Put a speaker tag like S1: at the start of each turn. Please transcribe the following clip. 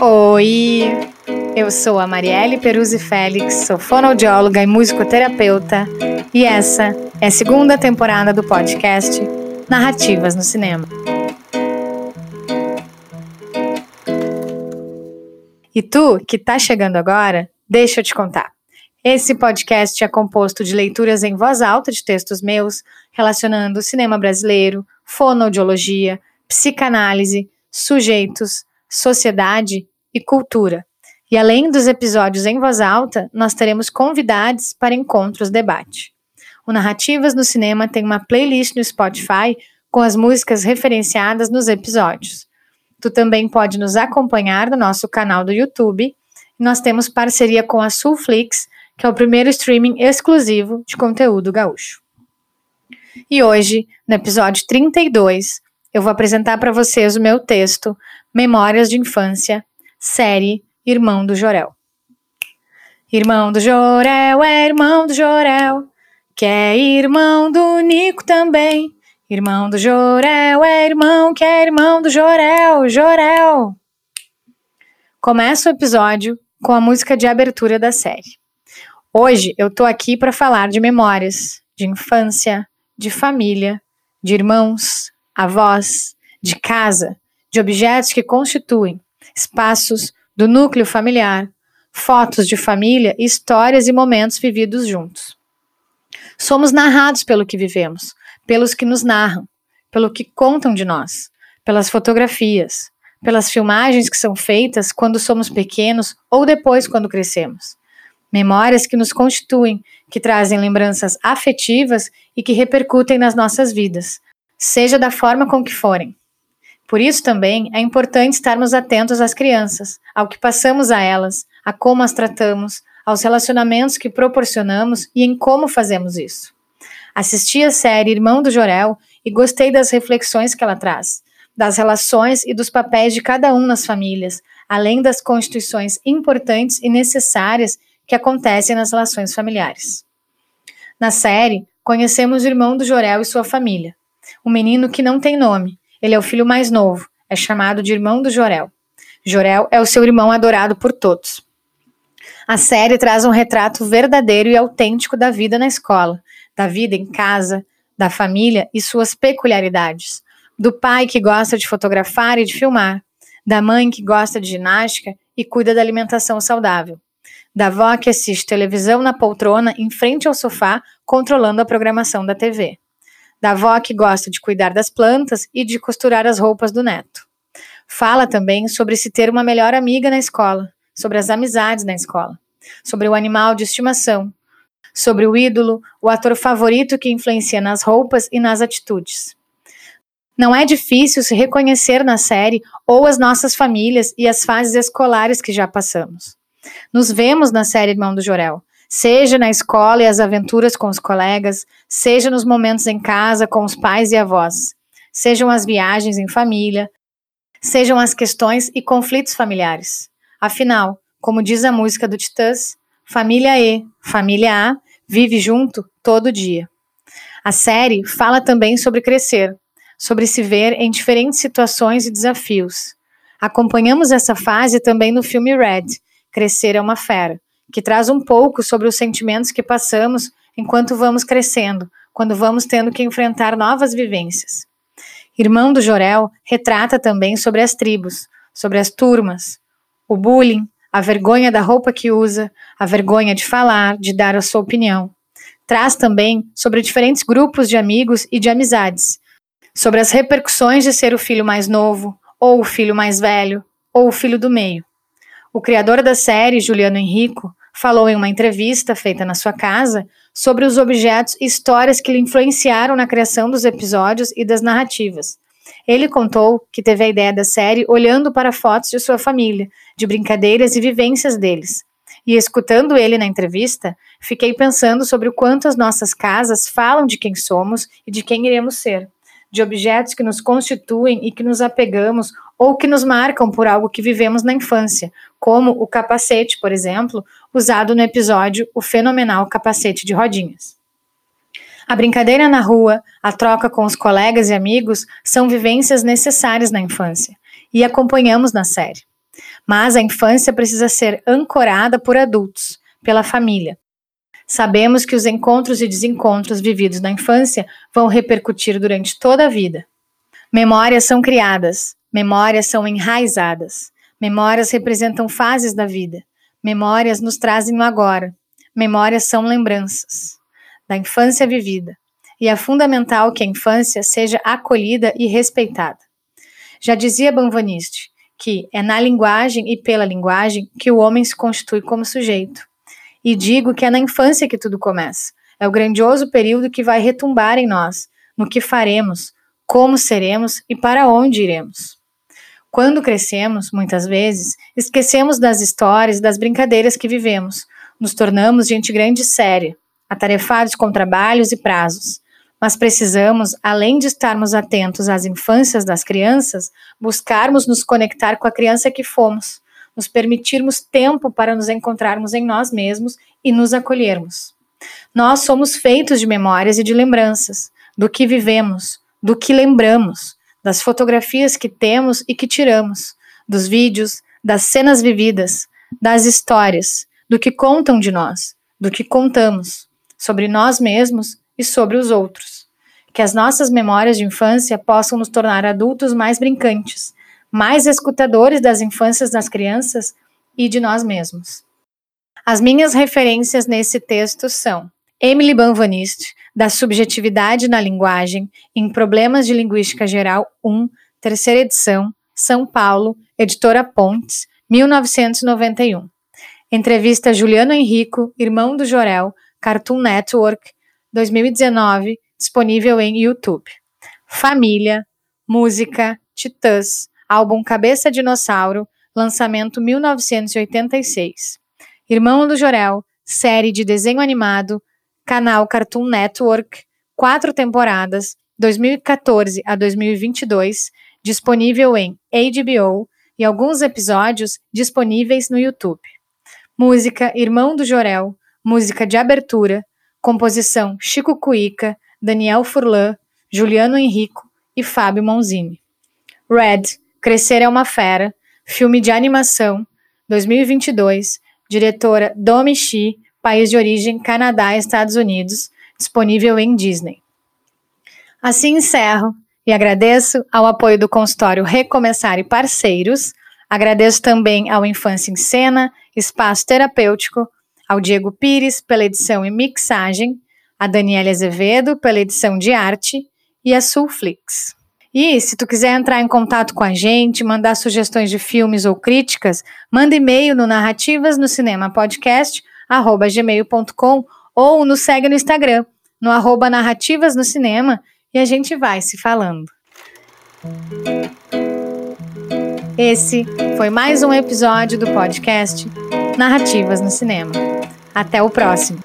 S1: Oi, eu sou a Marielle Peruzzi Félix, sou fonoaudióloga e musicoterapeuta, e essa é a segunda temporada do podcast Narrativas no Cinema. E tu, que tá chegando agora, deixa eu te contar. Esse podcast é composto de leituras em voz alta de textos meus relacionando o cinema brasileiro, fonoaudiologia, psicanálise, sujeitos, sociedade e cultura. E além dos episódios em voz alta, nós teremos convidados para encontros debate. O Narrativas no Cinema tem uma playlist no Spotify com as músicas referenciadas nos episódios. Tu também pode nos acompanhar no nosso canal do YouTube. Nós temos parceria com a Sulflix, que é o primeiro streaming exclusivo de conteúdo gaúcho. E hoje, no episódio 32, eu vou apresentar para vocês o meu texto Memórias de Infância, série Irmão do Jorel. Irmão do Jorel é irmão do Jorel, que é irmão do Nico também. Irmão do Jorel é irmão que é irmão do Jorel, Jorel. Começa o episódio com a música de abertura da série. Hoje eu tô aqui para falar de memórias, de infância, de família, de irmãos, avós, de casa, de objetos que constituem espaços do núcleo familiar, fotos de família, histórias e momentos vividos juntos. Somos narrados pelo que vivemos, pelos que nos narram, pelo que contam de nós, pelas fotografias, pelas filmagens que são feitas quando somos pequenos ou depois quando crescemos. Memórias que nos constituem, que trazem lembranças afetivas e que repercutem nas nossas vidas, seja da forma com que forem. Por isso também é importante estarmos atentos às crianças, ao que passamos a elas, a como as tratamos, aos relacionamentos que proporcionamos e em como fazemos isso. Assisti a série Irmão do Jorel e gostei das reflexões que ela traz, das relações e dos papéis de cada um nas famílias, além das constituições importantes e necessárias que acontecem nas relações familiares. Na série, conhecemos o irmão do Jorel e sua família. Um menino que não tem nome, ele é o filho mais novo, é chamado de irmão do Jorel. Jorel é o seu irmão adorado por todos. A série traz um retrato verdadeiro e autêntico da vida na escola, da vida em casa, da família e suas peculiaridades, do pai que gosta de fotografar e de filmar, da mãe que gosta de ginástica e cuida da alimentação saudável, da avó que assiste televisão na poltrona em frente ao sofá, controlando a programação da TV, da avó que gosta de cuidar das plantas e de costurar as roupas do neto. Fala também sobre se ter uma melhor amiga na escola, sobre as amizades na escola, sobre o animal de estimação, sobre o ídolo, o ator favorito que influencia nas roupas e nas atitudes. Não é difícil se reconhecer na série ou as nossas famílias e as fases escolares que já passamos. Nos vemos na série Irmão do Jorel, seja na escola e as aventuras com os colegas, seja nos momentos em casa com os pais e avós, sejam as viagens em família, sejam as questões e conflitos familiares. Afinal, como diz a música do Titãs, família E, família A, vive junto todo dia. A série fala também sobre crescer, sobre se ver em diferentes situações e desafios. Acompanhamos essa fase também no filme Red, Crescer é uma Fera, que traz um pouco sobre os sentimentos que passamos enquanto vamos crescendo, quando vamos tendo que enfrentar novas vivências. Irmão do Jorel retrata também sobre as tribos, sobre as turmas, o bullying, a vergonha da roupa que usa, a vergonha de falar, de dar a sua opinião. Traz também sobre diferentes grupos de amigos e de amizades, sobre as repercussões de ser o filho mais novo, ou o filho mais velho, ou o filho do meio. O criador da série, Juliano Henrico, falou em uma entrevista feita na sua casa sobre os objetos e histórias que lhe influenciaram na criação dos episódios e das narrativas. Ele contou que teve a ideia da série olhando para fotos de sua família, de brincadeiras e vivências deles. E escutando ele na entrevista, fiquei pensando sobre o quanto as nossas casas falam de quem somos e de quem iremos ser, de objetos que nos constituem e que nos apegamos ou que nos marcam por algo que vivemos na infância, como o capacete, por exemplo, usado no episódio O Fenomenal Capacete de Rodinhas. A brincadeira na rua, a troca com os colegas e amigos são vivências necessárias na infância e acompanhamos na série. Mas a infância precisa ser ancorada por adultos, pela família. Sabemos que os encontros e desencontros vividos na infância vão repercutir durante toda a vida. Memórias são criadas, memórias são enraizadas, memórias representam fases da vida, memórias nos trazem o agora, memórias são lembranças da infância vivida, e é fundamental que a infância seja acolhida e respeitada. Já dizia Banvaniste que é na linguagem e pela linguagem que o homem se constitui como sujeito. E digo que é na infância que tudo começa. É o grandioso período que vai retumbar em nós, no que faremos, como seremos e para onde iremos. Quando crescemos, muitas vezes, esquecemos das histórias e das brincadeiras que vivemos, nos tornamos gente grande e séria, atarefados com trabalhos e prazos. Mas precisamos, além de estarmos atentos às infâncias das crianças, buscarmos nos conectar com a criança que fomos, nos permitirmos tempo para nos encontrarmos em nós mesmos e nos acolhermos. Nós somos feitos de memórias e de lembranças, do que vivemos, do que lembramos, das fotografias que temos e que tiramos, dos vídeos, das cenas vividas, das histórias, do que contam de nós, do que contamos sobre nós mesmos e sobre os outros. Que as nossas memórias de infância possam nos tornar adultos mais brincantes, mais escutadores das infâncias das crianças e de nós mesmos. As minhas referências nesse texto são Emily Banvanist, da Subjetividade na Linguagem, em Problemas de Linguística Geral 1, terceira edição, São Paulo, editora Pontes, 1991. Entrevista Juliano Henrico, irmão do Jorel, Cartoon Network, 2019, disponível em YouTube. Família, música, Titãs, álbum Cabeça Dinossauro, lançamento 1986. Irmão do Jorel, série de desenho animado, canal Cartoon Network, quatro temporadas, 2014 a 2022, disponível em HBO e alguns episódios disponíveis no YouTube. Música Irmão do Jorel, música de abertura, composição Chico Cuica, Daniel Furlan, Juliano Henrico e Fábio Monzini. Red, Crescer é uma Fera, filme de animação, 2022, diretora Domi Shi, país de origem Canadá Estados Unidos, disponível em Disney. Assim encerro e agradeço ao apoio do consultório Recomeçar e parceiros, agradeço também ao Infância em Cena, Espaço Terapêutico, ao Diego Pires pela edição e mixagem, a Daniela Azevedo pela edição de arte e a Sulflix. E se tu quiser entrar em contato com a gente, mandar sugestões de filmes ou críticas, manda e-mail no narrativas no cinema podcast gmail.com ou nos segue no Instagram, no arroba narrativas no cinema e a gente vai se falando. Esse foi mais um episódio do podcast Narrativas no Cinema. Até o próximo!